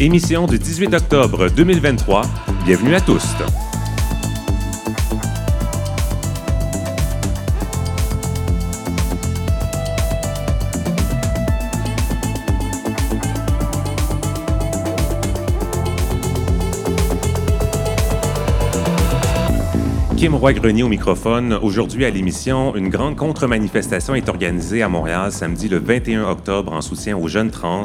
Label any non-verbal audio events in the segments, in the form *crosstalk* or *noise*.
Émission du 18 octobre 2023. Bienvenue à tous. Kim Roy-Grenier au microphone. Aujourd'hui à l'émission, une grande contre-manifestation est organisée à Montréal samedi le 21 octobre en soutien aux jeunes trans.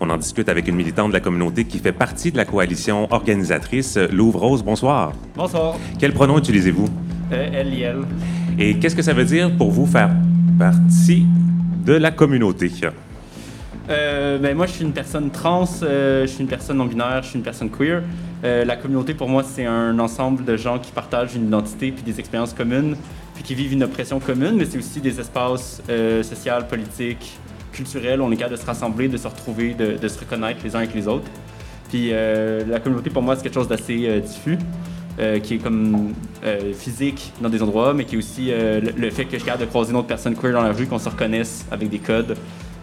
On en discute avec une militante de la communauté qui fait partie de la coalition organisatrice. Louvre Rose, bonsoir. Bonsoir. Quel pronom utilisez-vous? Euh, elle, elle. Et qu'est-ce que ça veut dire pour vous faire partie de la communauté? Euh, ben, moi, je suis une personne trans, euh, je suis une personne non-binaire, je suis une personne queer. Euh, la communauté, pour moi, c'est un ensemble de gens qui partagent une identité puis des expériences communes, puis qui vivent une oppression commune, mais c'est aussi des espaces sociaux, politiques, culturels. On est capable de se rassembler, de se retrouver, de, de se reconnaître les uns avec les autres. Puis la communauté, pour moi, c'est quelque chose d'assez diffus. qui est comme physique dans des endroits, mais qui est aussi le, fait que je suis capable de croiser une autre personne queer dans la rue, qu'on se reconnaisse avec des codes,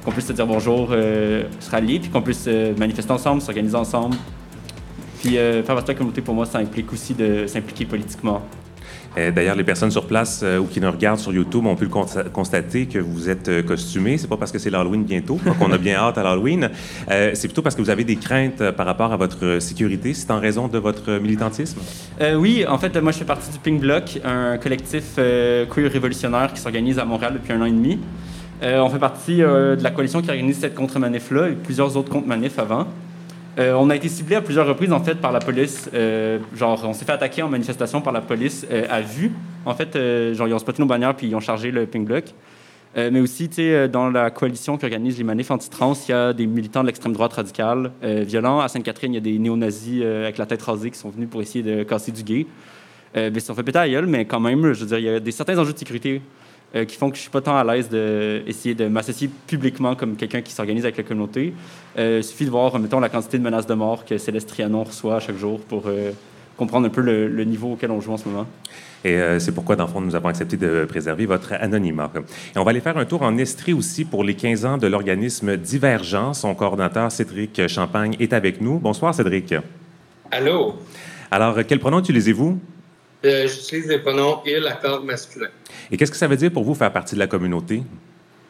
qu'on puisse se dire bonjour, euh, se rallier, puis qu'on puisse se manifester ensemble, s'organiser ensemble. Puis euh, faire partie de la communauté, pour moi, ça implique aussi de s'impliquer politiquement. Euh, d'ailleurs, les personnes sur place ou qui nous regardent sur YouTube ont pu le constater que vous êtes costumés. C'est pas parce que c'est l'Halloween bientôt qu'on a bien hâte à l'Halloween. c'est plutôt parce que vous avez des craintes par rapport à votre sécurité. C'est en raison de votre militantisme? oui, en fait, moi, je fais partie du Pink Block, un collectif queer révolutionnaire qui s'organise à Montréal depuis un an et demi. Euh, on fait partie euh, de la coalition qui organise cette contre-manif-là et plusieurs autres contre-manifs avant. Euh, on a été ciblé à plusieurs reprises en fait par la police. genre, on s'est fait attaquer en manifestation par la police à vue. En fait, genre ils ont spoté nos bannières puis ils ont chargé le pink block. mais aussi, dans la coalition qui organise les manifs anti-trans, il y a des militants de l'extrême droite radicale violents. À Sainte-Catherine, il y a des néo-nazis avec la tête rasée qui sont venus pour essayer de casser du gay. Euh, ils se sont fait péter à gueule, mais quand même, je veux dire, il y a des certains enjeux de sécurité euh, qui font que je suis pas tant à l'aise d'essayer de, m'associer publiquement comme quelqu'un qui s'organise avec la communauté. Euh, il suffit de voir, mettons, la quantité de menaces de mort que Céleste Trianon reçoit chaque jour pour euh, comprendre un peu le, niveau auquel on joue en ce moment. Et c'est pourquoi, dans le fond, nous avons accepté de préserver votre anonymat. Et on va aller faire un tour en Estrie aussi pour les 15 ans de l'organisme Divergent. Son coordonnateur, Cédric Champagne, est avec nous. Bonsoir, Cédric. Allô? Alors, quel pronom utilisez-vous? J'utilise les pronoms il, accord masculin. Et qu'est-ce que ça veut dire pour vous faire partie de la communauté?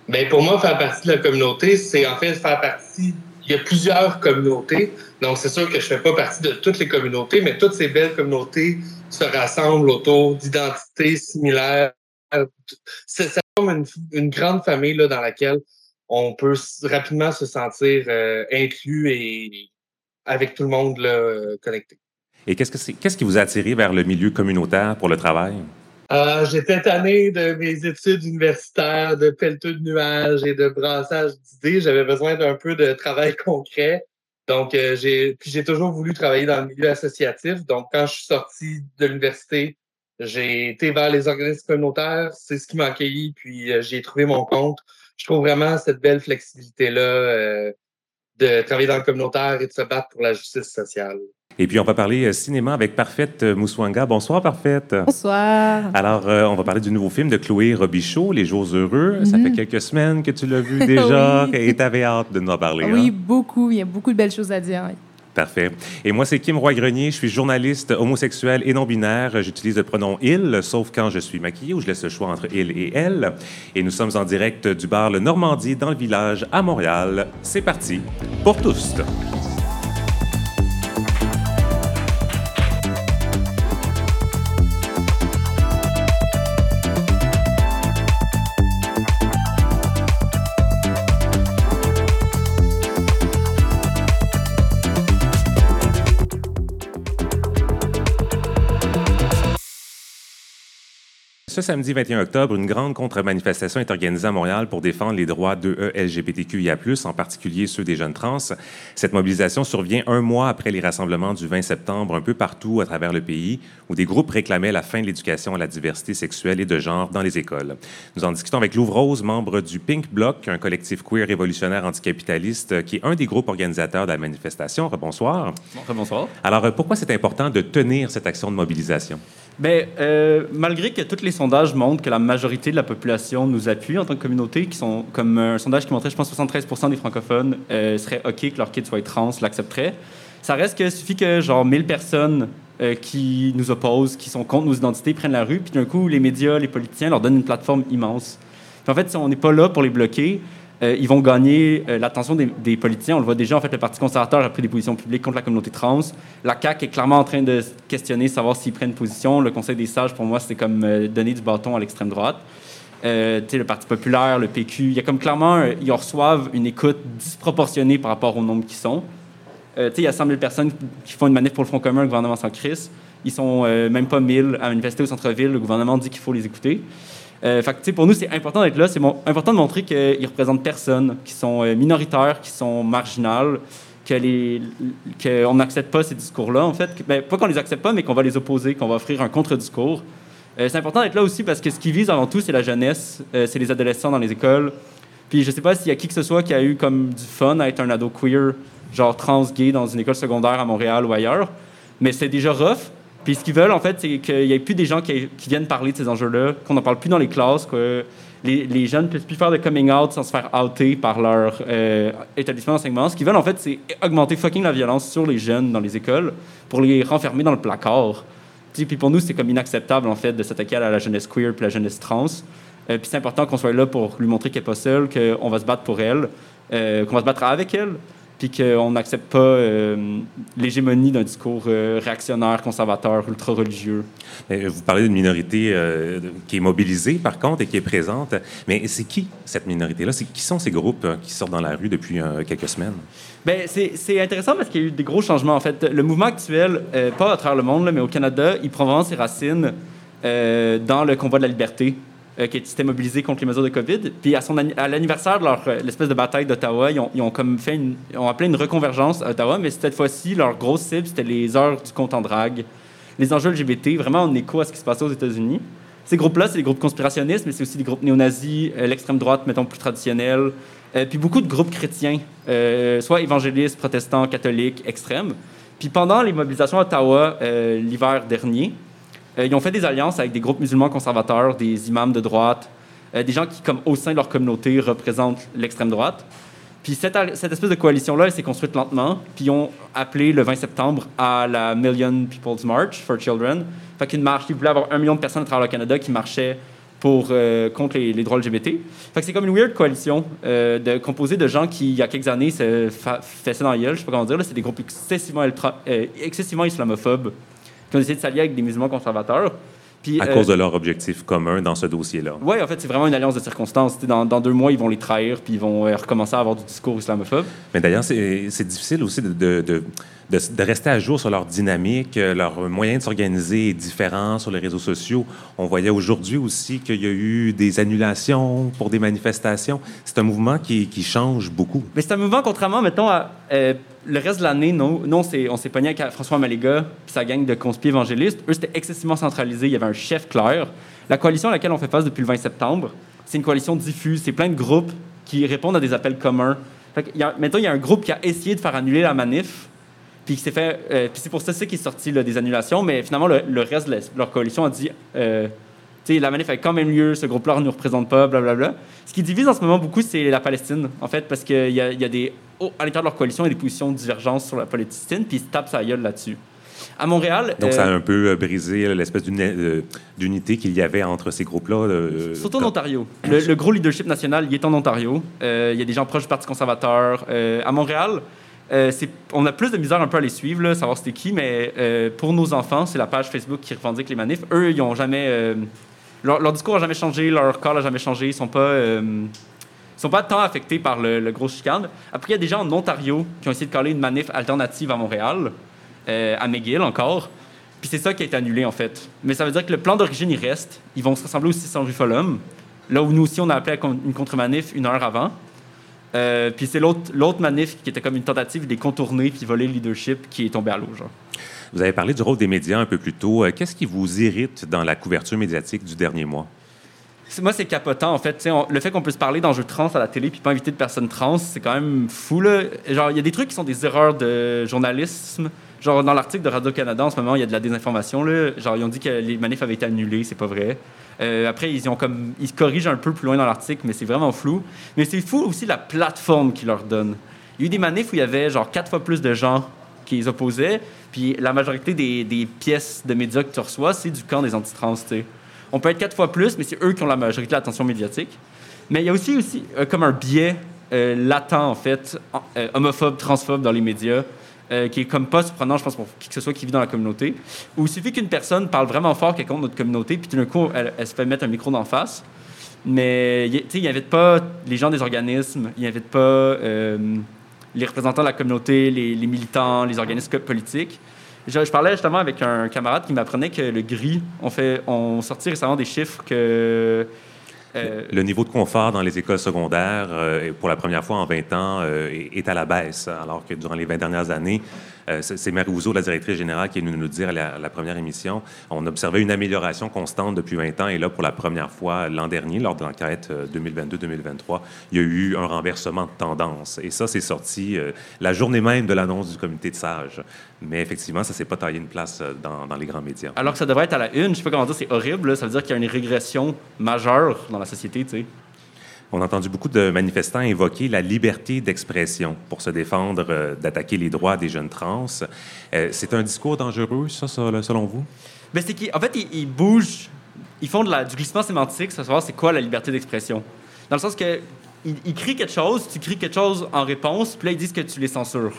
Bien, pour moi, faire partie de la communauté, c'est en fait faire partie. Il y a plusieurs communautés. Donc, c'est sûr que je ne fais pas partie de toutes les communautés, mais toutes ces belles communautés se rassemblent autour d'identités similaires. C'est comme une, grande famille là, dans laquelle on peut rapidement se sentir euh, inclus et avec tout le monde là, connecté. Et qu'est-ce, que qu'est-ce qui vous a attiré vers le milieu communautaire pour le travail? Euh, j'étais tanné de mes études universitaires, de pelleteux de nuages et de brassage d'idées. J'avais besoin d'un peu de travail concret. Donc, euh, j'ai, j'ai toujours voulu travailler dans le milieu associatif. Donc, quand je suis sorti de l'université, j'ai été vers les organismes communautaires. C'est ce qui m'a accueilli, puis euh, j'ai trouvé mon compte. Je trouve vraiment cette belle flexibilité-là de travailler dans le communautaire et de se battre pour la justice sociale. Et puis, on va parler euh, cinéma avec Parfaite euh, Mouswanga. Bonsoir, Parfaite. Bonsoir. Alors, euh, on va parler du nouveau film de Chloé Robichaud, Les Jours heureux. Ça fait mhm. quelques semaines que tu l'as vu *laughs* déjà et tu avais hâte de nous en parler. Oui, hein? beaucoup. Il y a beaucoup de belles choses à dire. Parfait. Et moi, c'est Kim Roy-Grenier. Je suis journaliste homosexuel et non-binaire. J'utilise le pronom il, sauf quand je suis maquillée, où je laisse le choix entre il et elle. Et nous sommes en direct du bar Le Normandie dans le village à Montréal. C'est parti pour tous. Ce samedi 21 octobre, une grande contre-manifestation est organisée à Montréal pour défendre les droits de LGBTQIA+, en particulier ceux des jeunes trans. Cette mobilisation survient un mois après les rassemblements du 20 septembre un peu partout à travers le pays, où des groupes réclamaient la fin de l'éducation à la diversité sexuelle et de genre dans les écoles. Nous en discutons avec Louvre Rose, membre du Pink Bloc, un collectif queer révolutionnaire anticapitaliste qui est un des groupes organisateurs de la manifestation. Bonsoir. Bonsoir. Alors, pourquoi c'est important de tenir cette action de mobilisation? Ben, euh, malgré que tous les sondages montrent que la majorité de la population nous appuie en tant que communauté, qui sont comme un sondage qui montrait, je pense, 73 des francophones euh, seraient OK que leur kid soit trans, l'accepteraient. Ça reste que suffit que genre 1000 personnes euh, qui nous opposent, qui sont contre nos identités, prennent la rue, puis d'un coup, les médias, les politiciens leur donnent une plateforme immense. En fait, on n'est pas là pour les bloquer, euh, ils vont gagner euh, l'attention des, politiciens. On le voit déjà, en fait, le Parti conservateur a pris des positions publiques contre la communauté trans. La CAQ est clairement en train de questionner, savoir s'ils prennent position. Le Conseil des sages, pour moi, c'est comme euh, donner du bâton à l'extrême droite. Le Parti populaire, le PQ, il y a comme clairement, ils reçoivent une écoute disproportionnée par rapport au nombre qui sont. Il y a 100 000 personnes qui font une manif pour le Front commun, le gouvernement sans crise. Ils sont même pas 1000 à manifester au centre-ville. Le gouvernement dit qu'il faut les écouter. Euh, fait pour nous, c'est important d'être là. C'est important de montrer qu'ils représentent personne, qui sont euh, minoritaires, qui sont marginales, qu'on n'accepte pas ces discours-là, en fait. Ben, pas qu'on les accepte pas, mais qu'on va les opposer, qu'on va offrir un contre-discours. Euh, c'est important d'être là aussi parce que ce qui vise avant tout, c'est la jeunesse, euh, c'est les adolescents dans les écoles. Puis je sais pas s'il y a qui que ce soit qui a eu comme du fun à être un ado queer, genre trans gay dans une école secondaire à Montréal ou ailleurs, mais c'est déjà rough. Puis ce qu'ils veulent, en fait, c'est qu'il n'y ait plus des gens qui, viennent parler de ces enjeux-là, qu'on n'en parle plus dans les classes, que les, jeunes ne puissent plus faire de coming out sans se faire outer par leur euh, établissement d'enseignement. Ce qu'ils veulent, en fait, c'est augmenter fucking la violence sur les jeunes dans les écoles pour les renfermer dans le placard. Puis, puis pour nous, c'est comme inacceptable, en fait, de s'attaquer à la jeunesse queer puis la jeunesse trans. Euh, puis c'est important qu'on soit là pour lui montrer qu'elle n'est pas seule, qu'on va se battre pour elle, euh, qu'on va se battre avec elle puis qu'on n'accepte pas euh, l'hégémonie d'un discours euh, réactionnaire, conservateur, ultra-religieux. Vous parlez d'une minorité euh, qui est mobilisée, par contre, et qui est présente. Mais c'est qui, cette minorité-là? Qui sont ces groupes qui sortent dans la rue depuis quelques semaines? Bien, c'est intéressant parce qu'il y a eu des gros changements. En fait, le mouvement actuel, pas à travers le monde, mais au Canada, il prend vraiment ses racines dans le combat de la liberté euh, qui s'étaient mobilisés contre les mesures de COVID. Puis à, son, à l'anniversaire de leur euh, l'espèce de bataille d'Ottawa, ils ont, comme fait ils ont appelé une reconvergence à Ottawa, mais cette fois-ci, leur grosse cible, c'était les heures du compte en drague, les enjeux LGBT, vraiment en écho à ce qui se passait aux États-Unis. Ces groupes-là, c'est des groupes conspirationnistes, mais c'est aussi des groupes néo-nazis, euh, l'extrême droite, mettons, plus traditionnelle, puis beaucoup de groupes chrétiens, soit évangélistes, protestants, catholiques, extrêmes. Puis pendant les mobilisations à Ottawa l'hiver dernier, ils ont fait des alliances avec des groupes musulmans conservateurs, des imams de droite, euh, des gens qui, comme au sein de leur communauté, représentent l'extrême droite. Puis cette, espèce de coalition-là, elle s'est construite lentement. Puis ils ont appelé le 20 septembre à la Million People's March for Children. Fait qu'une marche, ils voulaient avoir un million de personnes à travers le Canada qui marchaient pour, euh, contre les, droits LGBT. Fait que c'est comme une weird coalition composée de gens qui, il y a quelques années, se faisaient dans la gueule, je sais pas comment dire. C'est des groupes excessivement islamophobes qui ont essayé de s'allier avec des musulmans conservateurs. Puis, à cause de leur objectif commun dans ce dossier-là. Oui, en fait, c'est vraiment une alliance de circonstances. Dans, dans, deux mois, ils vont les trahir, puis ils vont euh, recommencer à avoir du discours islamophobe. Mais d'ailleurs, c'est difficile aussi de, de, de, de, rester à jour sur leur dynamique. Euh, leur moyen de s'organiser est différent sur les réseaux sociaux. On voyait aujourd'hui aussi qu'il y a eu des annulations pour des manifestations. C'est un mouvement qui, change beaucoup. Mais c'est un mouvement, contrairement, mettons, à... Euh, le reste de l'année, non, non on s'est pogné avec François Maléga sa gang de conspires évangélistes. Eux, c'était excessivement centralisé. Il y avait un chef clair. La coalition à laquelle on fait face depuis le 20 septembre, c'est une coalition diffuse. C'est plein de groupes qui répondent à des appels communs. maintenant, il y a un groupe qui a essayé de faire annuler la manif. Puis c'est fait. Euh, puis c'est pour ça, qui est sorti des annulations. Mais finalement, le, reste de leur coalition a dit. Euh, la manif a quand même lieu, ce groupe-là ne nous représente pas, blablabla. Ce qui divise en ce moment beaucoup, c'est la Palestine, en fait, parce qu'il y, a des à l'intérieur de leur coalition, il y a des positions de divergence sur la Palestine, puis ils se tapent sa gueule là-dessus. À Montréal. Donc, ça a euh, un peu euh, brisé l'espèce euh, d'unité qu'il y avait entre ces groupes-là. Surtout en Ontario. Le, gros leadership national, il est en Ontario. Il y a des gens proches du Parti conservateur. à Montréal, on a plus de misère un peu à les suivre, savoir c'était qui, mais pour nos enfants, c'est la page Facebook qui revendique les manifs. Eux, ils n'ont jamais. Leur, discours n'a jamais changé, leur corps n'a jamais changé. Ils sont pas sont pas tant affectés par le, gros chicane. Après, il y a des gens en Ontario qui ont essayé de coller une manif alternative à Montréal, euh, à McGill encore. Puis c'est ça qui a été annulé, en fait. Mais ça veut dire que le plan d'origine, il reste. Ils vont se rassembler aussi sans rue Folum, là où nous aussi, on a appelé une contre-manif une heure avant. Euh, puis c'est l'autre manif qui était comme une tentative de les contourner puis voler le leadership qui est tombé à l'eau. Vous avez parlé du rôle des médias un peu plus tôt. Euh, qu'est-ce qui vous irrite dans la couverture médiatique du dernier mois? moi, c'est capotant, en fait. On- le fait qu'on puisse parler d'enjeux trans à la télé puis pas inviter de personnes trans, c'est quand même fou, là. Genre, il y a des trucs qui sont des erreurs de journalisme. Genre, dans l'article de Radio-Canada, en ce moment, il y a de la désinformation, là. Genre, ils ont dit que les manifs avaient été annulés, c'est pas vrai. Euh, après, ils, ont comme, ils corrigent un peu plus loin dans l'article, mais c'est vraiment flou. Mais c'est fou aussi la plateforme qu'ils leur donnent. Il y a eu des manifs où il y avait, genre, quatre fois plus de gens qui les opposaient, puis la majorité des, des pièces de médias que tu reçois, c'est du camp des antitrans, tu. On peut être quatre fois plus, mais c'est eux qui ont la majorité de l'attention médiatique. Mais il y a aussi, aussi euh, comme un biais euh, latent, en fait, homophobe, transphobe dans les médias, euh, qui est comme pas surprenant, je pense, pour qui que ce soit qui vit dans la communauté, où il suffit qu'une personne parle vraiment fort quelqu'un de notre communauté, puis tout d'un coup, elle, se fait mettre un micro d'en face. Mais tu sais, il n'invite pas les gens des organismes, il n'invite pas euh, les représentants de la communauté, les, les militants, les organismes politiques. Je, je parlais justement avec un camarade qui m'apprenait que le gris, on, fait, on sortit récemment des chiffres que. Euh, Le niveau de confort dans les écoles secondaires, euh, pour la première fois en 20 ans, euh, est à la baisse, alors que durant les 20 dernières années, c'est c'est Marie Ouzo, la directrice générale, qui est venue nous dire à la, première émission. On observait une amélioration constante depuis 20 ans, et là, pour la première fois l'an dernier, lors de l'enquête euh, 2022-2023, il y a eu un renversement de tendance. Et ça, c'est sorti euh, la journée même de l'annonce du comité de sages. Mais effectivement, ça s'est pas taillé une place euh, dans, les grands médias. alors que ça devrait être à la une, je sais pas comment dire, c'est horrible. Ça veut dire qu'il y a une régression majeure dans la société, tu sais. On a entendu beaucoup de manifestants évoquer la liberté d'expression pour se défendre euh, d'attaquer les droits des jeunes trans. Euh, c'est un discours dangereux, ça, selon vous? Ben, c'est qu'en fait, ils, bougent, ils font du glissement sémantique, savoir c'est quoi la liberté d'expression. Dans le sens que ils, ils crient quelque chose, tu cries quelque chose en réponse, puis là, ils disent que tu les censures.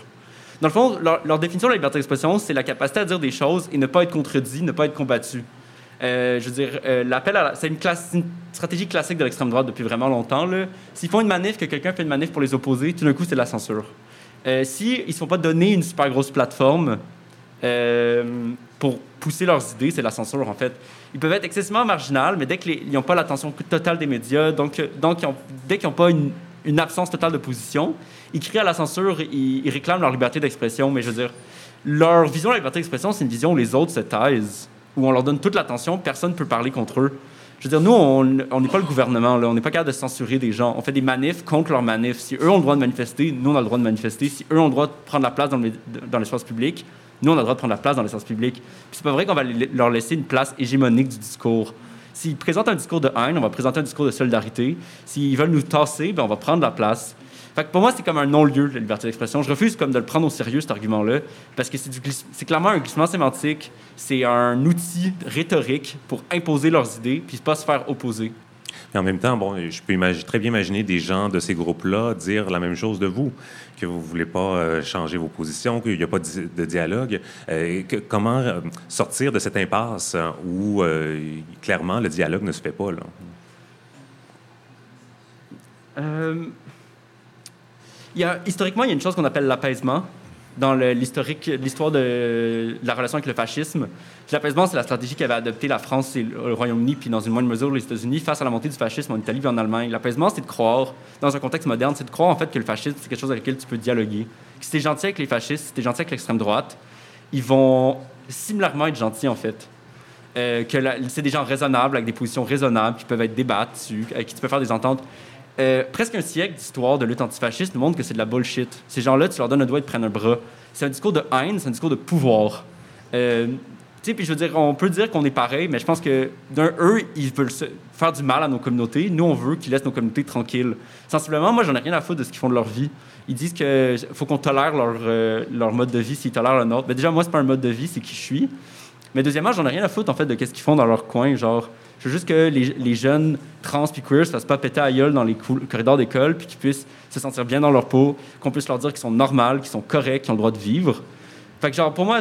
Dans le fond, leur définition de la liberté d'expression, c'est la capacité à dire des choses et ne pas être contredit, ne pas être combattu. Euh, je veux dire, euh, l'appel à c'est une, stratégie classique de l'extrême droite depuis vraiment longtemps. S'ils font une manif, que quelqu'un fait une manif pour les opposer, tout d'un coup, c'est de la censure. Euh, S'ils ne se font pas donner une super grosse plateforme pour pousser leurs idées, c'est la censure, en fait. Ils peuvent être excessivement marginaux, mais dès qu'ils n'ont pas l'attention totale des médias, donc, dès qu'ils n'ont pas une, une absence totale de position, ils crient à la censure, ils, ils réclament leur liberté d'expression, mais je veux dire, leur vision de la liberté d'expression, c'est une vision où les autres se taisent, où on leur donne toute l'attention, personne ne peut parler contre eux. Je veux dire, nous, on n'est pas le gouvernement, on n'est pas capable de censurer des gens. On fait des manifs contre leurs manifs. Si eux ont le droit de manifester, nous, on a le droit de manifester. Si eux ont le droit de prendre la place dans le- dans l'espace public, nous, on a le droit de prendre la place dans l'espace public. Puis c'est pas vrai qu'on va leur laisser une place hégémonique du discours. S'ils présentent un discours de haine, on va présenter un discours de solidarité. S'ils veulent nous tasser, ben on va prendre la place. Fait que pour moi, c'est comme un non-lieu, la liberté d'expression. Je refuse comme de le prendre au sérieux, cet argument-là, parce que c'est, du gliss- c'est clairement un glissement sémantique. C'est un outil rhétorique pour imposer leurs idées, puis pas se faire opposer. Mais en même temps, bon, je peux très bien imaginer des gens de ces groupes-là dire la même chose de vous, que vous ne voulez pas euh, changer vos positions, qu'il n'y a pas de, di- de dialogue. Euh, que- comment euh, sortir de cette impasse où, clairement, le dialogue ne se fait pas? Là? Historiquement, il y a une chose qu'on appelle l'apaisement dans l'histoire de la relation avec le fascisme. L'apaisement, c'est la stratégie qu'avait adoptée la France et le Royaume-Uni, puis dans une moindre mesure les États-Unis, face à la montée du fascisme en Italie et en Allemagne. L'apaisement, c'est de croire, dans un contexte moderne, c'est de croire en fait que le fascisme, c'est quelque chose avec lequel tu peux dialoguer. Que si tu es gentil avec les fascistes, si tu es gentil avec l'extrême droite, ils vont similairement être gentils en fait. Euh, que c'est des gens raisonnables, avec des positions raisonnables, qui peuvent être débattus, avec qui tu peux faire des ententes. Euh, presque un siècle d'histoire de lutte antifasciste nous montre que c'est de la bullshit. Ces gens-là, tu leur donnes un doigt, ils te prennent un bras. C'est un discours de haine, c'est un discours de pouvoir. Euh, tu sais, puis je veux dire, on peut dire qu'on est pareil, mais je pense que d'un, eux, ils veulent faire du mal à nos communautés. Nous, on veut qu'ils laissent nos communautés tranquilles. Sensiblement, moi, j'en ai rien à foutre de ce qu'ils font de leur vie. Ils disent qu'il faut qu'on tolère leur, euh, mode de vie s'ils tolèrent le nôtre. Mais déjà, moi, c'est pas un mode de vie, c'est qui je suis. Mais deuxièmement, j'en ai rien à foutre en fait de qu'est-ce qu'ils font dans leur coin. Genre, je veux juste que les, jeunes trans puis queer se fassent pas péter à gueule dans les corridors d'école puis qu'ils puissent se sentir bien dans leur peau, qu'on puisse leur dire qu'ils sont normaux, qu'ils sont corrects, qu'ils ont le droit de vivre. Fait genre pour moi,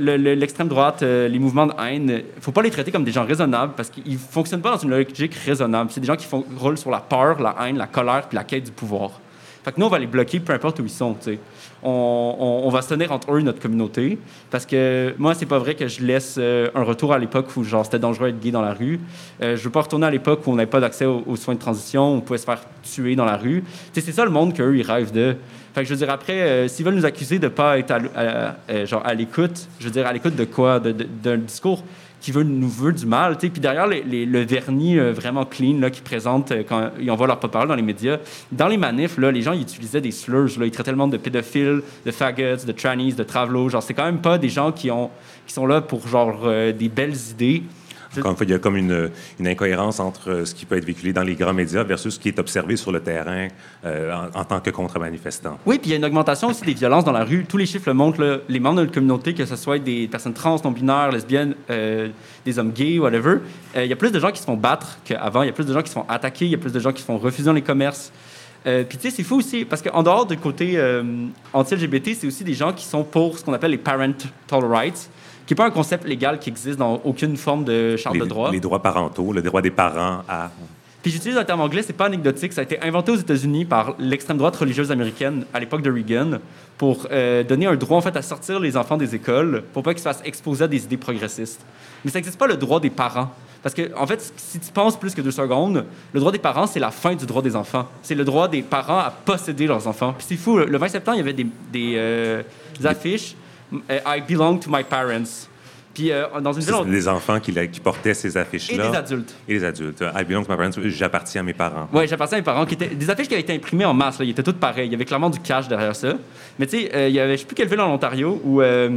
l'extrême droite, euh, les mouvements de haine, euh, faut pas les traiter comme des gens raisonnables parce qu'ils fonctionnent pas dans une logique raisonnable. C'est des gens qui font, roulent sur la peur, la haine, la colère puis la quête du pouvoir. Fait nous, on va les bloquer peu importe où ils sont. tu. On, va se tenir entre eux et notre communauté. Parce que moi, c'est pas vrai que je laisse euh, un retour à l'époque où genre c'était dangereux d'être gay dans la rue. Euh, je veux pas retourner à l'époque où on n'avait pas d'accès aux, soins de transition, où on pouvait se faire tuer dans la rue. C'est ça le monde qu'eux, ils rêvent de. Fait je veux dire, après, euh, s'ils veulent nous accuser de pas être à- genre à l'écoute, je veux dire, à l'écoute de quoi? D'un discours qui veut, nous veut du mal. Puis derrière le vernis vraiment clean là, qui présente quand ils envoient leur porte-parole dans les médias, dans les manifs, là, les gens ils utilisaient des slurs. Là, ils traitaient le monde de pédophiles, de faggots, de trannies, de travelots. Genre, c'est quand même pas des gens qui, ont, qui sont là pour genre des belles idées. Encore il y a comme une, une, incohérence entre euh, ce qui peut être véhiculé dans les grands médias versus ce qui est observé sur le terrain euh, en, tant que contre-manifestant. Oui, puis il y a une augmentation aussi des violences dans la rue. Tous les chiffres le montrent. les membres de la communauté, que ce soit des personnes trans, non-binaires, lesbiennes, euh, des hommes gays, whatever, il y a plus de gens qui se font battre qu'avant. Il y a plus de gens qui se font attaquer. Il y a plus de gens qui se font refuser dans les commerces. puis tu sais, c'est fou aussi, parce qu'en dehors du côté anti-LGBT, c'est aussi des gens qui sont pour ce qu'on appelle les parental rights qui n'est pas un concept légal qui existe dans aucune forme de charte de droit. Les droits parentaux, le droit des parents à... Puis j'utilise un terme anglais, c'est pas anecdotique, ça a été inventé aux États-Unis par l'extrême droite religieuse américaine à l'époque de Reagan pour euh, donner un droit en fait à sortir les enfants des écoles pour pas qu'ils se fassent exposer à des idées progressistes. Mais ça n'existe pas le droit des parents. Parce que, en fait, si tu penses plus que deux secondes, le droit des parents, c'est la fin du droit des enfants. C'est le droit des parents à posséder leurs enfants. Puis c'est fou, le 20 septembre, il y avait des, des euh, affiches I belong to my parents. Puis euh, dans une ville, Les enfants qui, qui portaient ces affiches-là. Et les adultes. Et les adultes. I belong to my parents. J'appartiens à mes parents. Oui, j'appartiens à mes parents. Qui étaient... Des affiches qui avaient été imprimées en masse. Là. Ils étaient toutes pareilles. Il y avait clairement du cash derrière ça. Mais tu sais, euh, il y avait, je ne sais plus quelle ville en Ontario où euh,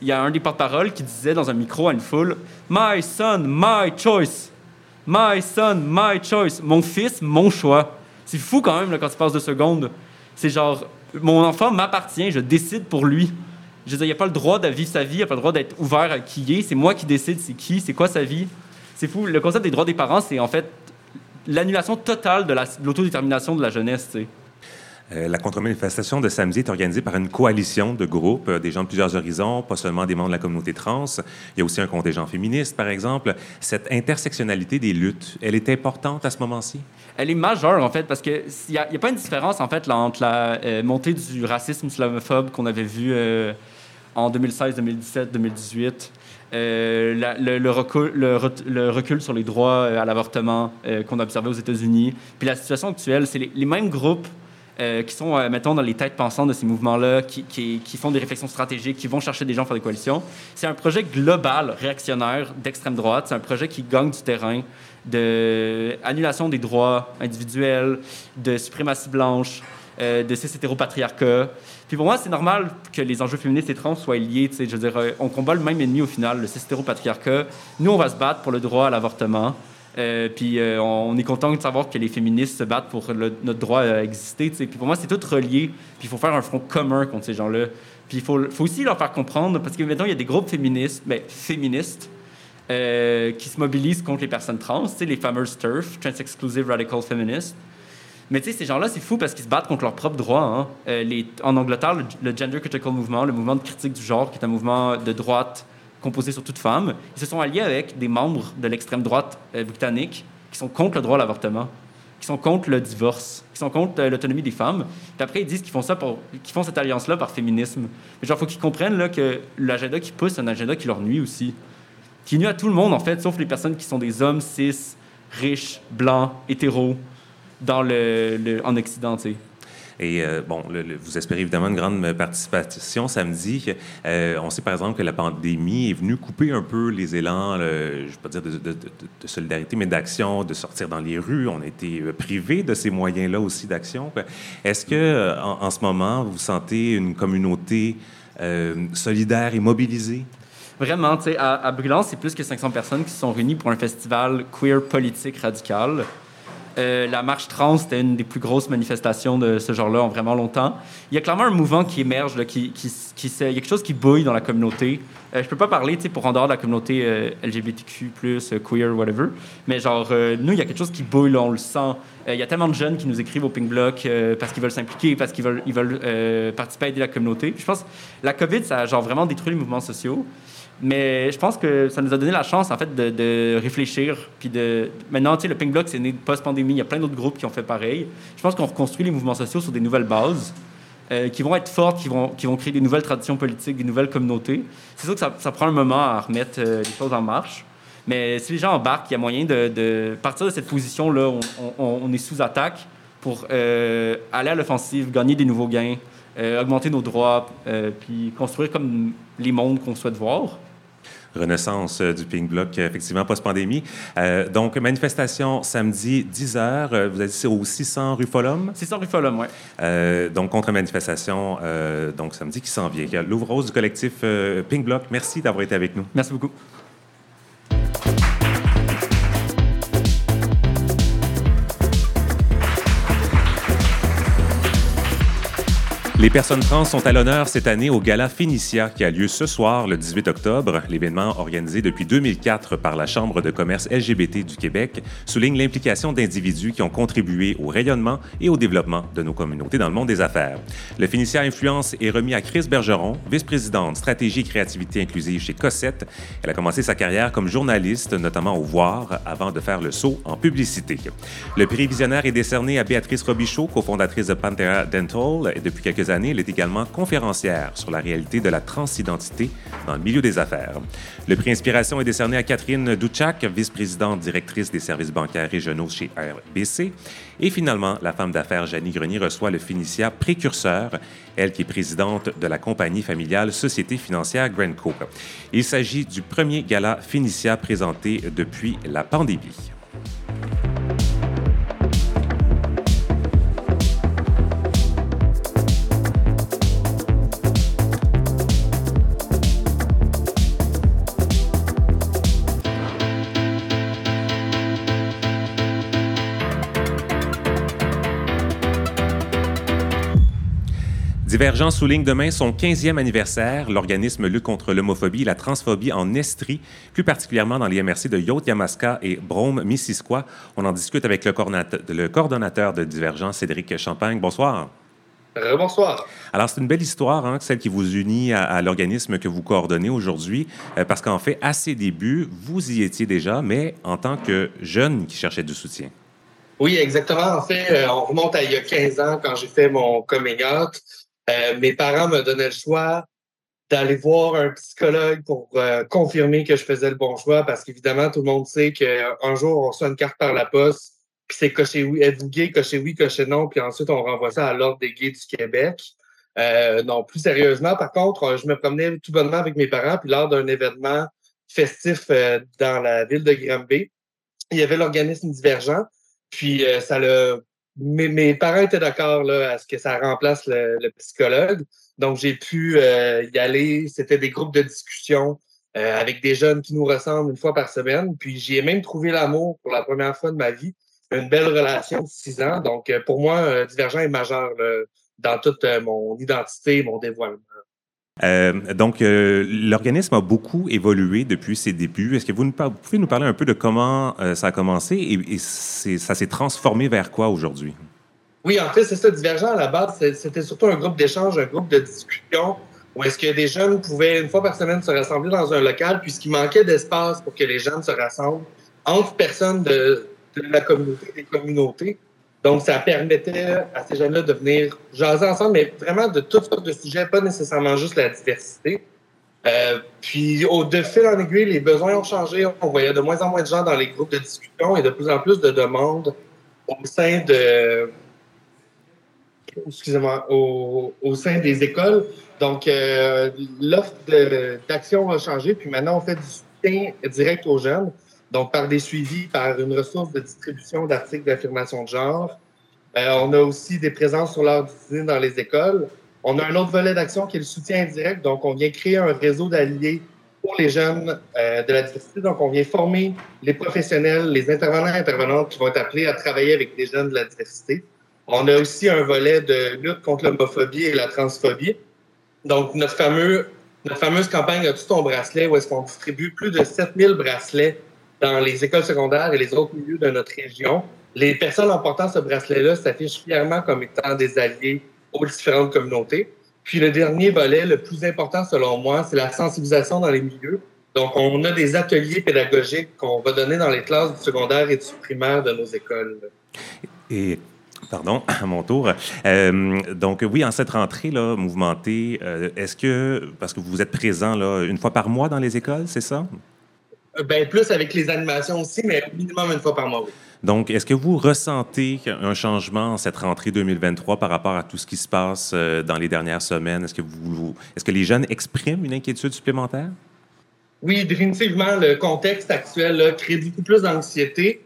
il y a un des porte-paroles qui disait dans un micro à une foule My son, my choice. My son, my choice. Mon fils, mon choix. C'est fou quand même là, quand tu passes deux secondes. C'est genre, mon enfant m'appartient, je décide pour lui. Je veux dire, il pas le droit de vivre sa vie, il n'a pas le droit d'être ouvert à qui il est. C'est moi qui décide c'est qui, c'est quoi sa vie. C'est fou. Le concept des droits des parents, c'est en fait l'annulation totale de l'autodétermination de la jeunesse. Euh, la contre-manifestation de samedi est organisée par une coalition de groupes, euh, des gens de plusieurs horizons, pas seulement des membres de la communauté trans. Il y a aussi un contingent féministe, par exemple. Cette intersectionnalité des luttes, elle est importante à ce moment-ci? Elle est majeure, en fait, parce qu'il n'y a, a, pas une différence, en fait, entre la euh, montée du racisme islamophobe qu'on avait vu en 2016, 2017, 2018. le, recul, sur les droits à l'avortement qu'on a observé aux États-Unis. Puis la situation actuelle, c'est les, mêmes groupes euh, qui sont, euh, mettons, dans les têtes pensantes de ces mouvements-là, qui, font des réflexions stratégiques, qui vont chercher des gens pour faire des coalitions. C'est un projet global, réactionnaire, d'extrême droite. C'est un projet qui gagne du terrain d'annulation des droits individuels, de suprématie blanche, euh, de cis hétéropatriarcat. Puis pour moi, c'est normal que les enjeux féministes et trans soient liés. Je veux dire, on combat le même ennemi au final, le cis hétéropatriarcat. Nous, on va se battre pour le droit à l'avortement. Euh, puis euh, on est content de savoir que les féministes se battent pour notre droit à exister. Puis pour moi, c'est tout relié. Puis il faut faire un front commun contre ces gens-là. Puis il faut, faut, aussi leur faire comprendre, parce que maintenant, il y a des groupes féministes, mais féministes, euh, qui se mobilisent contre les personnes trans, les fameuses TERF, Trans Exclusive Radical Feminists. Mais tu sais, ces gens-là, c'est fou parce qu'ils se battent contre leurs propres droits. Hein. les, en Angleterre, le, Gender Critical Movement, le mouvement de critique du genre, qui est un mouvement de droite composé sur toute femme. Ils se sont alliés avec des membres de l'extrême droite euh, britannique qui sont contre le droit à l'avortement, qui sont contre le divorce, qui sont contre euh, l'autonomie des femmes. Puis après, ils disent qu'ils font ça pour, qu'ils font cette alliance-là par féminisme. Mais genre, faut qu'ils comprennent là, que l'agenda qui pousse, c'est un agenda qui leur nuit aussi, qui nuit à tout le monde en fait, sauf les personnes qui sont des hommes cis, riches, blancs, hétéros, dans le, en Occident, tu sais. Et euh, bon, vous espérez évidemment une grande participation samedi. Euh, on sait par exemple que la pandémie est venue couper un peu les élans, je ne vais pas dire de, solidarité, mais d'action, de sortir dans les rues. On a été euh, privés de ces moyens-là aussi d'action. Est-ce que en, ce moment, vous sentez une communauté solidaire et mobilisée? Vraiment, tu sais, à, à Brûlant, c'est plus que 500 personnes qui se sont réunies pour un festival queer politique radical. Euh, la marche trans, c'était une des plus grosses manifestations de ce genre-là en vraiment longtemps. Il y a clairement un mouvement qui émerge, qui, il y a quelque chose qui bouille dans la communauté. Euh, je peux pas parler pour en dehors de la communauté euh, LGBTQ, queer, whatever, mais genre, nous, il y a quelque chose qui bouille, on le sent. Il y a tellement de jeunes qui nous écrivent au Pink Block parce qu'ils veulent s'impliquer, parce qu'ils veulent, ils veulent participer à aider la communauté. je pense que la COVID, ça a genre, vraiment détruit les mouvements sociaux. Mais je pense que ça nous a donné la chance, en fait, de, réfléchir. Puis de... Maintenant, tu sais, le Pink Block, c'est né post-pandémie. Il y a plein d'autres groupes qui ont fait pareil. Je pense qu'on reconstruit les mouvements sociaux sur des nouvelles bases euh, qui vont être fortes, qui vont, qui vont créer des nouvelles traditions politiques, des nouvelles communautés. C'est sûr que ça, prend un moment à remettre euh, les choses en marche. Mais si les gens embarquent, il y a moyen de, partir de cette position-là. On, on, est sous attaque pour euh, aller à l'offensive, gagner des nouveaux gains, augmenter nos droits, puis construire comme les mondes qu'on souhaite voir. renaissance du Pink Bloc, effectivement, post-pandémie. donc, manifestation samedi, 10 h. Vous êtes ici au 600 rue Follum? 600 rue Follum, oui. donc, contre-manifestation, donc samedi qui s'en vient. Louvre Rose du collectif Pink Bloc, merci d'avoir été avec nous. Merci beaucoup. Les personnes trans sont à l'honneur cette année au Gala Phénicia qui a lieu ce soir, le 18 octobre. L'événement, organisé depuis 2004 par la Chambre de commerce LGBT du Québec, souligne l'implication d'individus qui ont contribué au rayonnement et au développement de nos communautés dans le monde des affaires. Le Phénicia Influence est remis à Chris Bergeron, vice-présidente stratégie et créativité inclusive chez Cossette. Elle a commencé sa carrière comme journaliste, notamment au Voir, avant de faire le saut en publicité. Le prix visionnaire est décerné à Béatrice Robichaud, cofondatrice de Pantera Dental, et depuis quelques années, elle est également conférencière sur la réalité de la transidentité dans le milieu des affaires. Le prix Inspiration est décerné à Catherine Douchak, vice-présidente directrice des services bancaires régionaux chez RBC. Et finalement, la femme d'affaires Janie Grenier reçoit le Finicia Précurseur, elle qui est présidente de la compagnie familiale Société financière Grenco. Il s'agit du premier gala Finicia présenté depuis la pandémie. Divergent souligne demain son 15e anniversaire. L'organisme lutte contre l'homophobie et la transphobie en Estrie, plus particulièrement dans les MRC de Yacht-Yamaska et Brome-Missisquoi. On en discute avec le coordonnateur, de Divergent, Cédric Champagne. Bonsoir. Bonsoir. Alors, c'est une belle histoire, hein, celle qui vous unit à, l'organisme que vous coordonnez aujourd'hui, euh, parce qu'en fait, à ses débuts, vous y étiez déjà, mais en tant que jeune qui cherchait du soutien. Oui, exactement. En fait, euh, on remonte à il y a 15 ans quand j'ai fait mon coming out. Euh, mes parents me donnaient le choix d'aller voir un psychologue pour euh, confirmer que je faisais le bon choix parce qu'évidemment, tout le monde sait qu'un jour, on reçoit une carte par la poste, puis c'est coché oui, êtes-vous gay, coché oui, coché non, puis ensuite, on renvoie ça à l'Ordre des gays du Québec. Euh, non, plus sérieusement, par contre, je me promenais tout bonnement avec mes parents, puis lors d'un événement festif dans la ville de Granby, il y avait l'organisme divergent, puis ça l'a mes, mes parents étaient d'accord là, à ce que ça remplace le, psychologue. Donc, j'ai pu euh, y aller. C'était des groupes de discussion euh, avec des jeunes qui nous ressemblent une fois par semaine. Puis, j'y ai même trouvé l'amour pour la première fois de ma vie. Une belle relation de six ans. Donc, euh, pour moi, Divergent est majeur dans toute mon identité, mon dévoilement. Euh, donc, euh, l'organisme a beaucoup évolué depuis ses débuts. Est-ce que vous, pouvez nous parler un peu de comment euh, ça a commencé et, ça s'est transformé vers quoi aujourd'hui? Oui, en fait, c'est ça. Divergent, à la base, c'était surtout un groupe d'échange, un groupe de discussion où est-ce que des jeunes pouvaient, une fois par semaine, se rassembler dans un local, puisqu'il manquait d'espace pour que les jeunes se rassemblent entre personnes de, la communauté, des communautés. Donc, ça permettait à ces jeunes-là de venir jaser ensemble, mais vraiment de toutes sortes de sujets, pas nécessairement juste la diversité. Euh, puis, au de fil en aiguille, les besoins ont changé. On voyait de moins en moins de gens dans les groupes de discussion et de plus en plus de demandes au sein de, excusez-moi, au, sein des écoles. Donc, euh, l'offre d'action a changé, puis maintenant, on fait du soutien direct aux jeunes. Donc, par des suivis, par une ressource de distribution d'articles d'affirmation de genre. Euh, on a aussi des présences sur l'heure du dans les écoles. On a un autre volet d'action qui est le soutien indirect. Donc, on vient créer un réseau d'alliés pour les jeunes euh, de la diversité. Donc, on vient former les professionnels, les intervenants et intervenantes qui vont être appelés à travailler avec des jeunes de la diversité. On a aussi un volet de lutte contre l'homophobie et la transphobie. Donc, notre, fameuse campagne a tout ton bracelet où est-ce qu'on distribue plus de 7000 bracelets dans les écoles secondaires et les autres milieux de notre région. Les personnes en portant ce bracelet-là s'affichent fièrement comme étant des alliés aux différentes communautés. Puis le dernier volet, le plus important selon moi, c'est la sensibilisation dans les milieux. Donc, on a des ateliers pédagogiques qu'on va donner dans les classes du secondaire et du primaire de nos écoles. Et Pardon, *clears throat* à mon tour. Euh, donc oui, en cette rentrée là, mouvementée, euh, est-ce que, parce que vous êtes présent là, une fois par mois dans les écoles, c'est ça? Ben, plus avec les animations aussi, mais minimum une fois par mois, oui. Donc, est-ce que vous ressentez un changement en cette rentrée 2023 par rapport à tout ce qui se passe euh, dans les dernières semaines? Est-ce que, vous, est-ce que les jeunes expriment une inquiétude supplémentaire? Oui, définitivement, le contexte actuel là, crée beaucoup plus d'anxiété.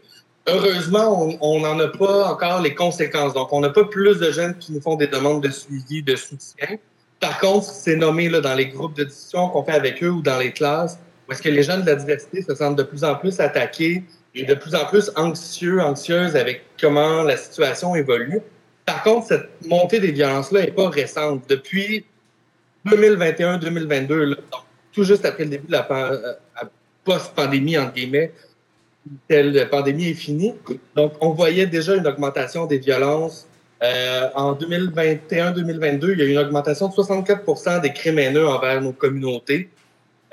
Heureusement, on n'en a pas encore les conséquences. Donc, on n'a pas plus de jeunes qui nous font des demandes de suivi, de soutien. Par contre, c'est nommé là, dans les groupes de discussion qu'on fait avec eux ou dans les classes, est-ce que les jeunes de la diversité se sentent de plus en plus attaqués et de plus en plus anxieux, anxieuses avec comment la situation évolue. Par contre, cette montée des violences-là n'est pas récente. Depuis 2021-2022, tout juste après le début de la euh, post-pandémie, entre guillemets, la pandémie est finie. Donc, on voyait déjà une augmentation des violences. Euh, en 2021-2022, il y a eu une augmentation de 64% des crimes haineux envers nos communautés.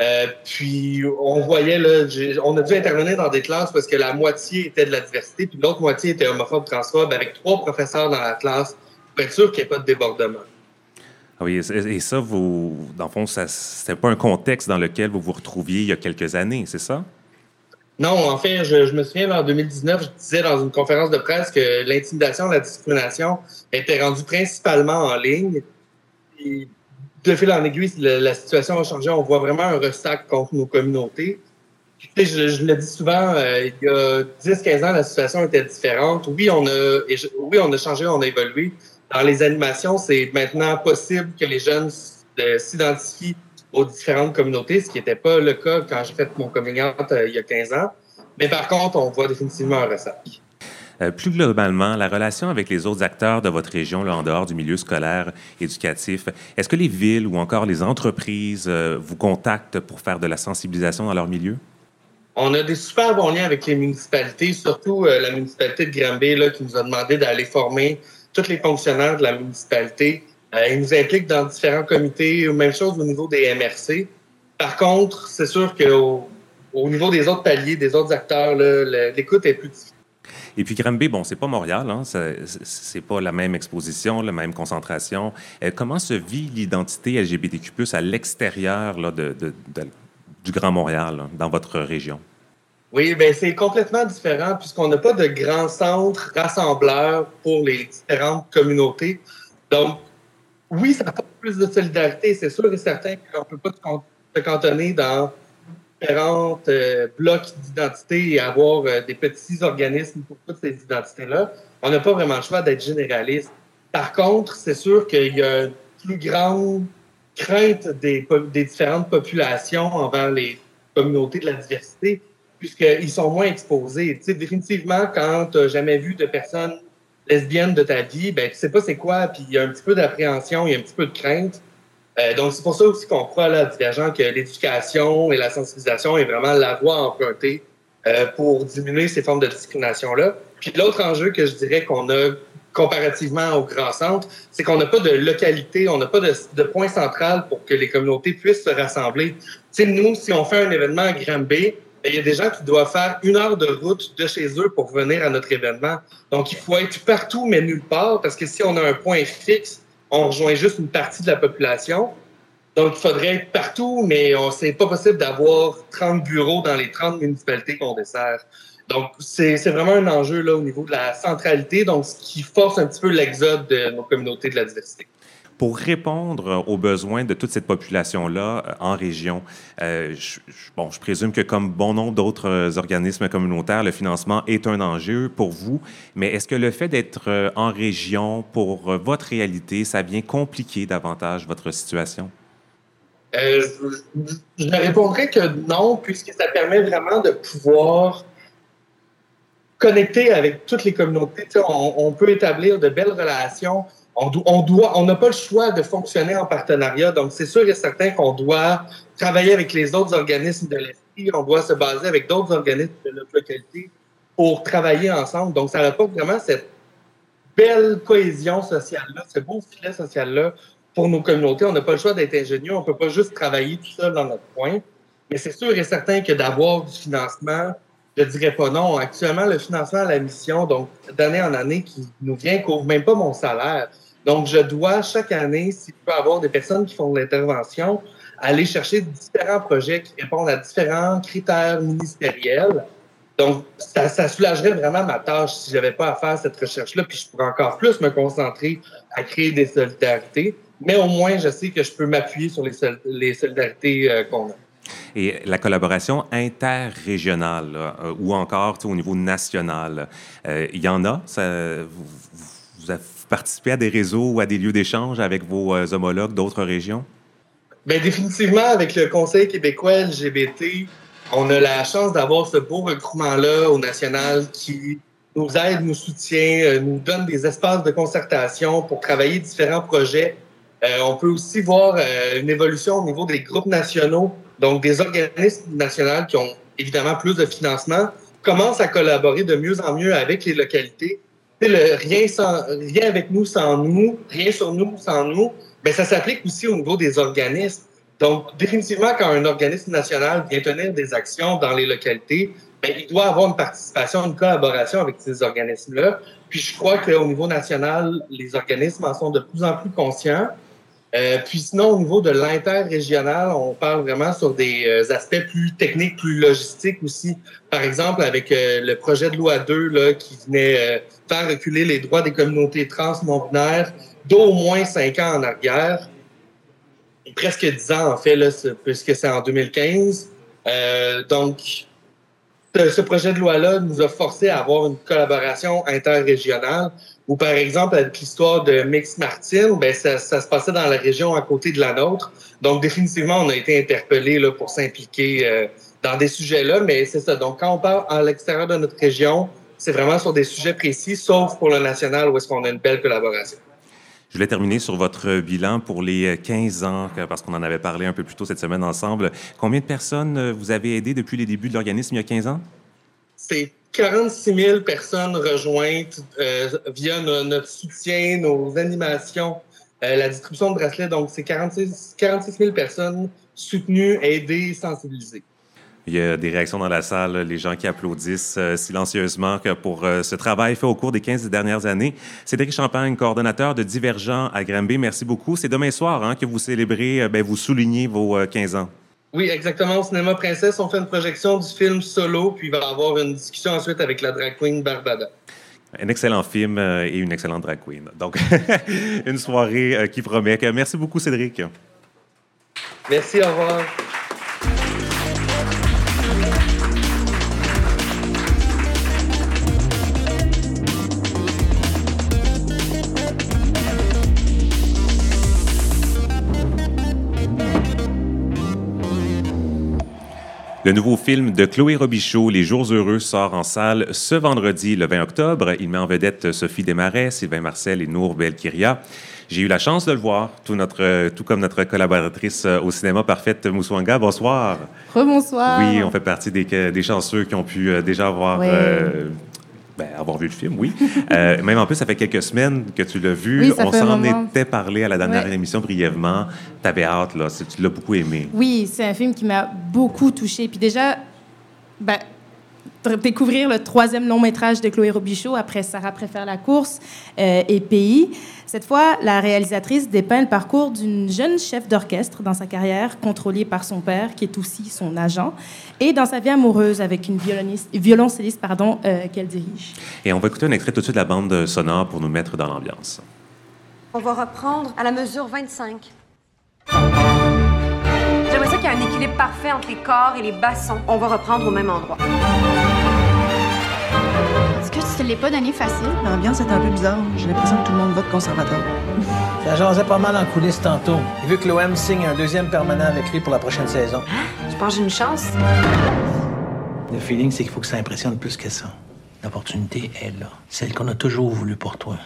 Euh, puis on voyait là, on a dû intervenir dans des classes parce que la moitié était de la diversité, puis l'autre moitié était homophobe, transphobe, avec trois professeurs dans la classe pour être sûr qu'il n'y ait pas de débordement. Ah oui, et ça, vous, dans le fond, ce n'était pas un contexte dans lequel vous vous retrouviez il y a quelques années, c'est ça? Non, en fait, je, me souviens, en 2019, je disais dans une conférence de presse que l'intimidation, la discrimination était rendue principalement en ligne. Et de fil en aiguille, la, situation a changé. On voit vraiment un ressac contre nos communautés. je, le dis souvent, euh, il y a 10-15 ans, la situation était différente. Oui, on a, oui, on a changé, on a évolué. Dans les animations, c'est maintenant possible que les jeunes euh, s'identifient aux différentes communautés, ce qui n'était pas le cas quand j'ai fait mon coming euh, il y a 15 ans. Mais par contre, on voit définitivement un ressac. Euh, plus globalement, la relation avec les autres acteurs de votre région, là, en dehors du milieu scolaire, éducatif, est-ce que les villes ou encore les entreprises euh, vous contactent pour faire de la sensibilisation dans leur milieu? On a des super bons liens avec les municipalités, surtout la municipalité de Granby là, qui nous a demandé d'aller former tous les fonctionnaires de la municipalité euh, ils nous impliquent dans différents comités, même chose au niveau des MRC. Par contre, c'est sûr qu'au au niveau des autres paliers, des autres acteurs, l'écoute est plus difficile. Et puis Granby, bon, c'est pas Montréal, hein? c'est pas la même exposition, la même concentration. Euh, comment se vit l'identité LGBTQ+ à l'extérieur de, du Grand Montréal, dans votre région? Oui, ben c'est complètement différent puisqu'on n'a pas de grand centre rassembleur pour les différentes communautés. Donc, oui, ça apporte plus de solidarité. C'est sûr et certain qu'on ne peut pas se cantonner dans différents euh, blocs d'identité et avoir euh, des petits organismes pour toutes ces identités-là. On n'a pas vraiment le choix d'être généraliste. Par contre, c'est sûr qu'il y a une plus grande crainte des, des différentes populations envers les communautés de la diversité, puisqu'ils sont moins exposés. Tu sais, définitivement, quand tu n'as jamais vu de personnes lesbienne de ta vie, ben, tu sais pas c'est quoi, puis il y a un petit peu d'appréhension, il y a un petit peu de crainte. Euh, donc, c'est pour ça aussi qu'on croit, là, divergent, que l'éducation et la sensibilisation est vraiment la voie empruntée euh, pour diminuer ces formes de discrimination-là. Puis l'autre enjeu que je dirais qu'on a comparativement au grand centre, c'est qu'on n'a pas de localité, on n'a pas de, point central pour que les communautés puissent se rassembler. Tu sais, nous, si on fait un événement à Granby, il y a des gens qui doivent faire une heure de route de chez eux pour venir à notre événement. Donc, il faut être partout, mais nulle part, parce que si on a un point fixe, on rejoint juste une partie de la population. Donc, il faudrait être partout, mais c'est pas possible d'avoir 30 bureaux dans les 30 municipalités qu'on dessert. Donc, c'est vraiment un enjeu là, au niveau de la centralité, donc ce qui force un petit peu l'exode de nos communautés de la diversité. Pour répondre aux besoins de toute cette population-là euh, en région, euh, je, bon, je présume que comme bon nombre d'autres euh, organismes communautaires, le financement est un enjeu pour vous, mais est-ce que le fait d'être en région pour votre réalité, ça vient compliquer davantage votre situation? je, je répondrais que non, puisque ça permet vraiment de pouvoir connecter avec toutes les communautés. On, on, peut établir de belles relations on, n'a pas le choix de fonctionner en partenariat. Donc, c'est sûr et certain qu'on doit travailler avec les autres organismes de l'Esprit. On doit se baser avec d'autres organismes de notre localité pour travailler ensemble. Donc, ça pas vraiment cette belle cohésion sociale-là, ce beau filet social-là pour nos communautés. On n'a pas le choix d'être ingénieux. On peut pas juste travailler tout seul dans notre coin. Mais c'est sûr et certain que d'avoir du financement, je dirais pas non. Actuellement, le financement à la mission, donc d'année en année, qui nous vient, couvre même pas mon salaire. Donc, je dois chaque année, s'il peut y avoir des personnes qui font de l'intervention, aller chercher différents projets qui répondent à différents critères ministériels. Donc, ça, soulagerait vraiment ma tâche si j'avais pas à faire cette recherche-là, puis je pourrais encore plus me concentrer à créer des solidarités. Mais au moins, je sais que je peux m'appuyer sur les, les solidarités euh, qu'on a. Et la collaboration interrégionale euh, ou encore au niveau national, euh, il y en a? Ça, vous, vous, avez participé à des réseaux ou à des lieux d'échange avec vos homologues d'autres régions? Bien, définitivement, avec le Conseil québécois LGBT, on a la chance d'avoir ce beau regroupement-là au national qui nous aide, nous soutient, euh, nous donne des espaces de concertation pour travailler différents projets. Euh, on peut aussi voir euh, une évolution au niveau des groupes nationaux, donc des organismes nationaux qui ont évidemment plus de financement, commencent à collaborer de mieux en mieux avec les localités. Le rien, sans, rien avec nous sans nous, rien sur nous sans nous, ben, ça s'applique aussi au niveau des organismes. Donc, définitivement, quand un organisme national vient tenir des actions dans les localités, ben, il doit avoir une participation, une collaboration avec ces organismes-là. Puis je crois qu'au niveau national, les organismes en sont de plus en plus conscients. Euh, puis sinon, au niveau de l'interrégional, on parle vraiment sur des euh, aspects plus techniques, plus logistiques aussi. Par exemple, avec euh, le projet de loi 2 là, qui venait faire reculer les droits des communautés trans non-binaires d'au moins cinq ans en arrière. Presque dix ans, en fait, là, puisque c'est en 2015. donc, ce projet de loi-là nous a forcé à avoir une collaboration interrégionale où, par exemple, avec l'histoire de Mix Martin, ben, ça, se passait dans la région à côté de la nôtre. Donc, définitivement, on a été interpellés là, pour s'impliquer euh, dans des sujets-là, mais c'est ça. Donc, quand on parle à l'extérieur de notre région, c'est vraiment sur des sujets précis, sauf pour le national où est-ce qu'on a une belle collaboration. Je voulais terminer sur votre bilan pour les 15 ans, parce qu'on en avait parlé un peu plus tôt cette semaine ensemble. Combien de personnes euh, vous avez aidé depuis les débuts de l'organisme il y a 15 ans? C'est 46 000 personnes rejointes euh, via notre soutien, nos animations, euh, la distribution de bracelets. Donc, c'est 46, 46 000 personnes soutenues, aidées, sensibilisées. Il y a des réactions dans la salle, les gens qui applaudissent euh, silencieusement pour euh, ce travail fait au cours des 15 dernières années. Cédric Champagne, coordonnateur de Divergent à Granby, merci beaucoup. C'est demain soir hein, que vous célébrez, ben, vous soulignez vos 15 ans. Oui, exactement. Au Cinéma Princesse, on fait une projection du film solo, puis il va y avoir une discussion ensuite avec la drag queen Barbada. Un excellent film et une excellente drag queen. Donc, *laughs* une soirée qui promet. Merci beaucoup, Cédric. Merci, au revoir. Le nouveau film de Chloé Robichaud, Les Jours Heureux, sort en salle ce vendredi, le 20 octobre. Il met en vedette Sophie Desmarais, Sylvain Marcel et Nour Belkiria. J'ai eu la chance de le voir, tout, notre, tout comme notre collaboratrice au cinéma parfaite, Moussouanga. Bonsoir. Rebonsoir. Oui, on fait partie des, des chanceux qui ont pu euh, déjà avoir euh, ben, avoir vu le film, oui. Euh, même en plus, ça fait quelques semaines que tu l'as vu. On s'en était parlé à la dernière émission brièvement. Tu avais hâte, là. Tu l'as beaucoup aimé. Oui, c'est un film qui m'a beaucoup touchée. Puis déjà, ben, découvrir le troisième long métrage de Chloé Robichaud après Sarah préfère la course euh, et Pays. Cette fois, la réalisatrice dépeint le parcours d'une jeune chef d'orchestre dans sa carrière, contrôlée par son père, qui est aussi son agent, et dans sa vie amoureuse avec une violoncelliste pardon, euh, qu'elle dirige. Et on va écouter un extrait tout de suite de la bande sonore pour nous mettre dans l'ambiance. On va reprendre à la mesure 25. Entre les corps et les bassons. On va reprendre au même endroit. Est-ce que tu te l'es pas donné facile? L'ambiance est un peu bizarre. J'ai l'impression que tout le monde vote conservateur. *laughs* Ça jasait pas mal en coulisses tantôt. Il veut que l'OM signe un deuxième permanent avec lui pour la prochaine saison. Hein? Tu penses j'ai une chance? Le feeling, c'est qu'il faut que ça impressionne plus que ça. L'opportunité est là. Celle qu'on a toujours voulu pour toi.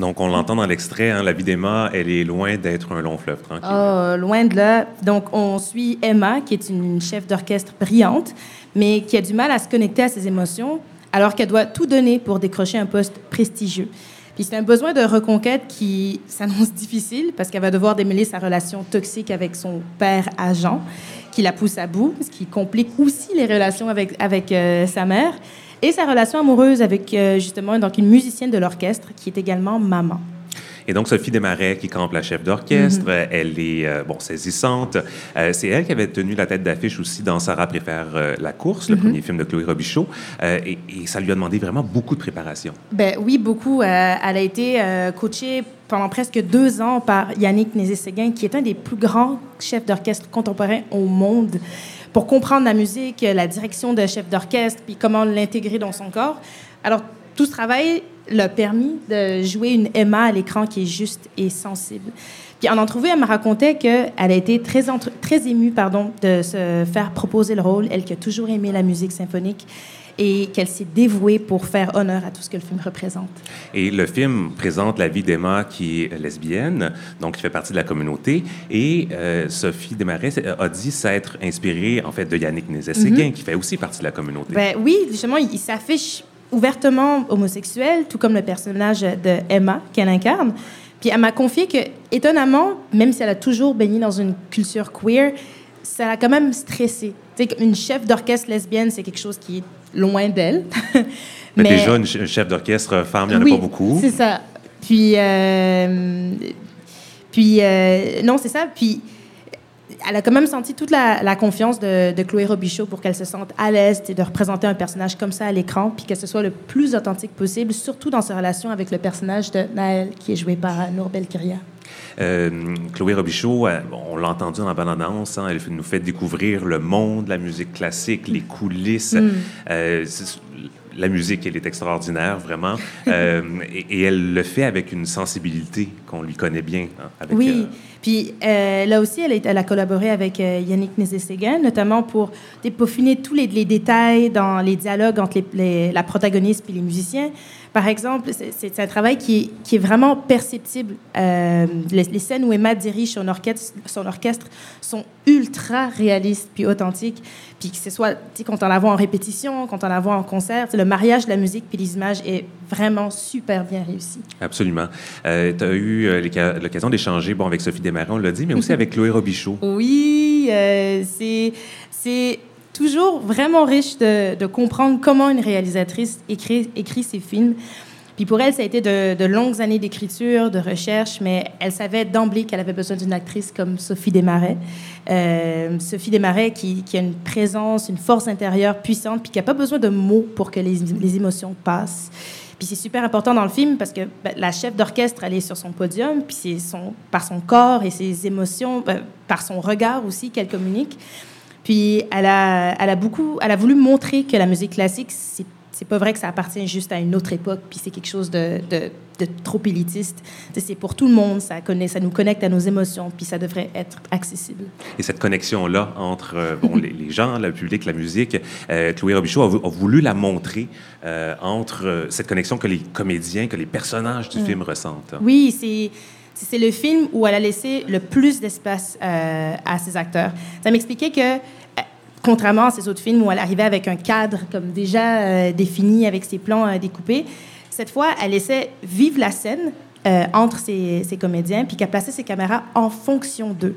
Donc, on l'entend dans l'extrait, hein, la vie d'Emma, elle est loin d'être un long fleuve tranquille. Oh, loin de là. Donc, on suit Emma, qui est une chef d'orchestre brillante, mais qui a du mal à se connecter à ses émotions, alors qu'elle doit tout donner pour décrocher un poste prestigieux. Puis c'est un besoin de reconquête qui *laughs* s'annonce difficile parce qu'elle va devoir démêler sa relation toxique avec son père agent, qui la pousse à bout, ce qui complique aussi les relations avec, avec euh, sa mère et sa relation amoureuse avec euh, justement donc une musicienne de l'orchestre qui est également maman. Et donc, Sophie Desmarais, qui campe la chef d'orchestre, Mhm. elle est, euh, bon, saisissante. Euh, c'est elle qui avait tenu la tête d'affiche aussi dans Sarah préfère euh, la course, le Mhm. premier film de Chloé Robichaud. Euh, et, et ça lui a demandé vraiment beaucoup de préparation. Ben oui, beaucoup. Euh, elle a été euh, coachée pendant presque deux ans par Yannick Nézé-Séguin, qui est un des plus grands chefs d'orchestre contemporains au monde, pour comprendre la musique, la direction de chef d'orchestre, puis comment l'intégrer dans son corps. Alors, tout ce travail l'a permis de jouer une Emma à l'écran qui est juste et sensible. Puis en entrevue, elle me racontait qu'elle a été très, très émue pardon, de se faire proposer le rôle, elle qui a toujours aimé la musique symphonique, et qu'elle s'est dévouée pour faire honneur à tout ce que le film représente. Et le film présente la vie d'Emma qui est lesbienne, donc qui fait partie de la communauté. Et euh, Sophie Desmarais a dit s'être inspirée, en fait, de Yannick Nézet-Séguin, qui fait aussi partie de la communauté. Mhm. Ben oui, justement, il, il s'affiche ouvertement homosexuel, tout comme le personnage de Emma qu'elle incarne. Puis elle m'a confié que, étonnamment, même si elle a toujours baigné dans une culture queer, ça l'a quand même stressée. Une chef d'orchestre lesbienne, c'est quelque chose qui est loin d'elle. *laughs* Mais déjà, une ch- chef d'orchestre femme, il n'y en a pas beaucoup. C'est ça. Puis, euh, puis euh, non, c'est ça. Puis, elle a quand même senti toute la, la confiance de, de Chloé Robichaud pour qu'elle se sente à l'aise et de représenter un personnage comme ça à l'écran, puis que ce soit le plus authentique possible, surtout dans sa relation avec le personnage de Naël, qui est joué par Nour Belkiria. Euh, Chloé Robichaud, euh, on l'a entendu dans la bande-annonce, hein, elle nous fait découvrir le monde de la musique classique, les coulisses. Mm. Euh, la musique, elle est extraordinaire, vraiment. *laughs* Euh, et, et elle le fait avec une sensibilité qu'on lui connaît bien. hein, avec, Oui. euh, Puis euh, là aussi, elle, est- elle a collaboré avec Yannick Nézé-Séguin, notamment pour peaufiner tous les, les détails dans les dialogues entre les- les- la protagoniste et les musiciens. Par exemple, c'est- un travail qui est, qui est vraiment perceptible. Les, les scènes où Emma dirige son orchestre, son orchestre sont ultra réalistes puis authentiques. Puis que ce soit tu sais, quand on la voit en répétition, quand on la voit en concert, le mariage de la musique puis les images est vraiment super bien réussi. Absolument. tu as eu euh, l'occasion d'échanger bon, avec Sophie Desmarais, on l'a dit, mais aussi avec Chloé Robichaud. Oui, euh, c'est c'est toujours vraiment riche de, de comprendre comment une réalisatrice écrit, écrit ses films. Puis pour elle, ça a été de, longues années d'écriture, de recherche, mais elle savait d'emblée qu'elle avait besoin d'une actrice comme Sophie Desmarais. Euh, Sophie Desmarais qui, a une présence, une force intérieure puissante, puis qui n'a pas besoin de mots pour que les, les émotions passent. Puis c'est super important dans le film parce que ben, la chef d'orchestre, elle est sur son podium, puis c'est son, par son corps et ses émotions, ben, par son regard aussi qu'elle communique. Puis elle a, elle a beaucoup, elle a voulu montrer que la musique classique, c'est c'est pas vrai que ça appartient juste à une autre époque, puis c'est quelque chose de, de, de trop élitiste. C'est pour tout le monde, ça, connaît, ça nous connecte à nos émotions, puis ça devrait être accessible. Et cette connexion-là entre euh, bon, les, les gens, le public, la musique, euh, Chloé Robichaud a, vou- a voulu la montrer euh, entre euh, cette connexion que les comédiens, que les personnages du Mm. film ressentent. Oui, c'est c'est le film où elle a laissé le plus d'espace euh, à ses acteurs. Ça m'expliquait que, contrairement à ses autres films où elle arrivait avec un cadre comme déjà euh, défini, avec ses plans euh, découpés, cette fois, elle laissait vivre la scène euh, entre ses, comédiens, puis qu'elle plaçait ses caméras en fonction d'eux.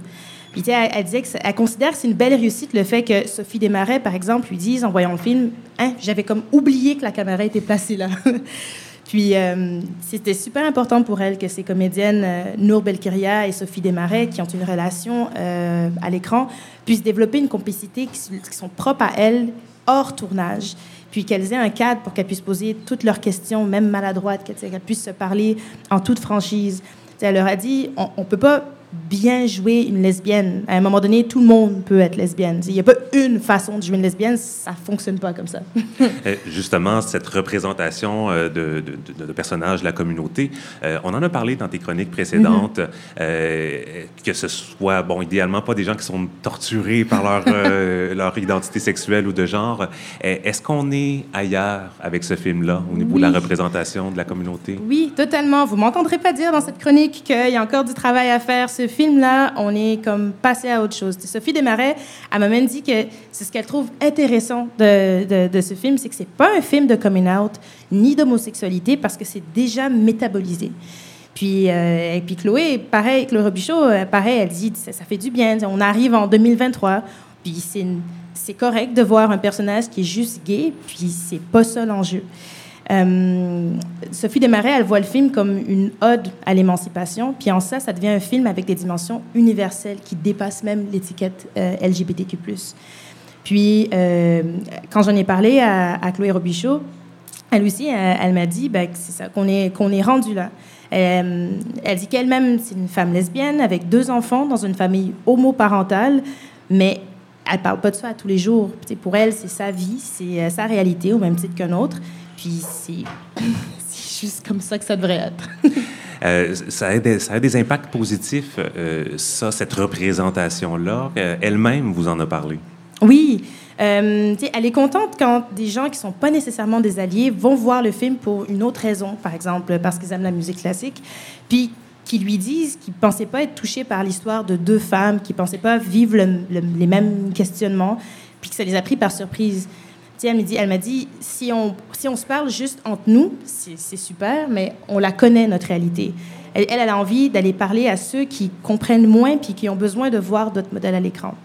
Puis, tu sais, elle, disait que c'est- elle considère que c'est une belle réussite le fait que Sophie Desmarais, par exemple, lui dise en voyant le film, hein, j'avais comme oublié que la caméra était placée là. *laughs* Puis euh, c'était super important pour elle que ces comédiennes, euh, Nour Belkiria et Sophie Desmarais, qui ont une relation euh, à l'écran, puissent développer une complicité qui, sont propres à elles, hors tournage. Puis qu'elles aient un cadre pour qu'elles puissent poser toutes leurs questions, même maladroites, qu'elles puissent se parler en toute franchise. Elle leur a dit, on ne peut pas bien jouer une lesbienne. À un moment donné, tout le monde peut être lesbienne. Il n'y a pas une façon de jouer une lesbienne, ça fonctionne pas comme ça. *laughs* Euh, Justement, cette représentation euh, de, de- de- de personnages de la communauté, euh, on en a parlé dans tes chroniques précédentes, euh, que ce soit, bon, idéalement, pas des gens qui sont torturés par leur, euh, *laughs* leur identité sexuelle ou de genre. Est-ce qu'on est ailleurs avec ce film-là au niveau de la Oui. représentation de la communauté? Oui, totalement. Vous m'entendrez pas dire dans cette chronique qu'il y a encore du travail à faire. Ce film-là, on est comme passé à autre chose. Sophie Desmarais, elle m'a même dit que c'est ce qu'elle trouve intéressant de, ce film, c'est que c'est pas un film de coming out ni d'homosexualité parce que c'est déjà métabolisé. Puis, euh, et puis Chloé, pareil, Chloé Robichaud, euh, pareil, elle dit ça, ça fait du bien. On arrive en 2023, puis c'est correct de voir un personnage qui est juste gay, puis c'est pas ça l'enjeu. Euh, Sophie Desmarais, elle voit le film comme une ode à l'émancipation, puis en ça, ça devient un film avec des dimensions universelles qui dépassent même l'étiquette euh, LGBTQ+. Puis, euh, quand j'en ai parlé à, Chloé Robichaud, elle aussi, elle, m'a dit ben, qu'on est, qu'on est rendu là. Elle dit qu'elle-même, c'est une femme lesbienne avec deux enfants dans une famille homoparentale, mais elle parle pas de ça tous les jours. pour elle, c'est sa vie, c'est sa réalité au même titre qu'un autre. Puis *coughs* c'est juste comme ça que ça devrait être. *laughs* Euh, ça, a des, ça, a des, impacts positifs, ça, cette représentation-là. Elle-même vous en a parlé. Oui. Euh, elle est contente quand des gens qui sont pas nécessairement des alliés vont voir le film pour une autre raison, par exemple parce qu'ils aiment la musique classique, puis qui lui disent qu'ils pensaient pas être touchés par l'histoire de deux femmes, qui pensaient pas vivre les mêmes questionnements, puis que ça les a pris par surprise. Elle m'a dit, si on, si on se parle juste entre nous, c'est super, mais on la connaît, notre réalité. Elle, elle a envie d'aller parler à ceux qui comprennent moins puis qui ont besoin de voir d'autres modèles à l'écran.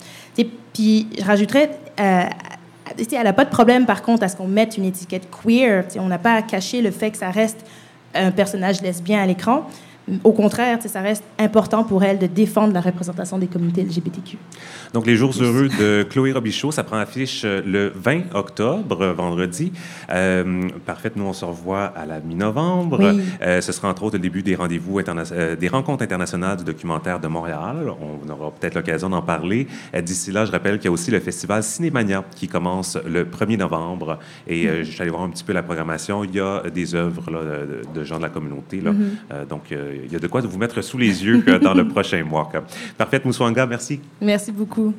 Puis je rajouterais, euh, elle n'a pas de problème par contre à ce qu'on mette une étiquette queer. on n'a pas à cacher le fait que ça reste un personnage lesbien à l'écran. Au contraire, ça reste important pour elle de défendre la représentation des communautés LGBTQ. Donc, les jours heureux de Chloé Robichaud, ça prend affiche euh, le 20 octobre, vendredi. Euh, parfait, nous, on se revoit à la mi-novembre. Euh, ce sera entre autres le début des rendez-vous, des rencontres internationales du documentaire de Montréal. On aura peut-être l'occasion d'en parler. D'ici là, je rappelle qu'il y a aussi le festival Cinémania qui commence le 1er novembre. Et je suis allé voir un petit peu la programmation. Il y a des œuvres là, de, gens de la communauté. Là. Mm-hmm. donc, il y a de quoi vous mettre sous les yeux dans le *laughs* prochain mois. Parfait, Moussouanga, merci. Merci beaucoup.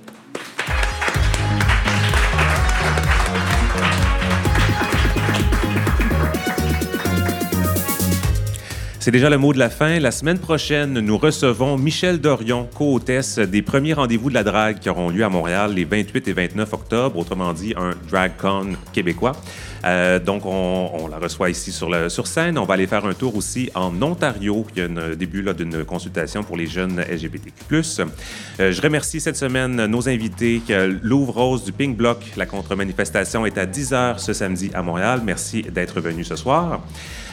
C'est déjà le mot de la fin. La semaine prochaine, nous recevons Michel Dorion, co-hôtesse des premiers rendez-vous de la drague qui auront lieu à Montréal les 28 et 29 octobre, autrement dit un DragCon québécois. Euh, donc, on, la reçoit ici sur, scène. On va aller faire un tour aussi en Ontario. Il y a un début d'une consultation pour les jeunes LGBTQ+. Euh, je remercie cette semaine nos invités. Louvre Rose du Pink Block. La contre-manifestation est à 10 h ce samedi à Montréal. Merci d'être venu ce soir.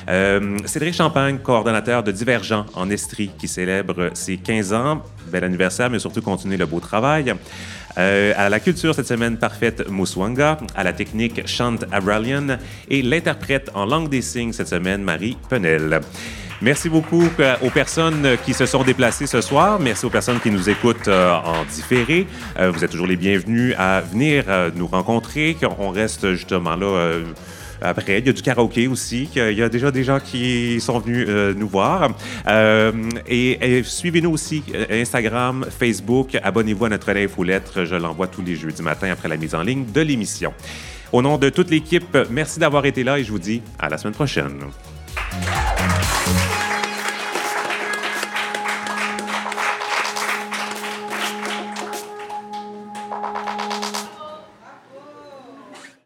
Euh, Cédric Champagne, coordonnateur de Divergent en Estrie, qui célèbre ses 15 ans. Bel anniversaire, mais surtout continuer le beau travail. Euh, à la culture cette semaine parfaite Mouswanga, à la technique Chant Abralian et l'interprète en langue des signes cette semaine Marie Penel. Merci beaucoup euh, aux personnes qui se sont déplacées ce soir. Merci aux personnes qui nous écoutent en différé. vous êtes toujours les bienvenus à venir nous rencontrer. On reste justement là après, il y a du karaoké aussi. Il y a déjà des gens qui sont venus euh, nous voir. Euh, et, suivez-nous aussi euh, Instagram, Facebook. Abonnez-vous à notre lettre. Je l'envoie tous les jeudis matin après la mise en ligne de l'émission. Au nom de toute l'équipe, merci d'avoir été là et je vous dis à la semaine prochaine.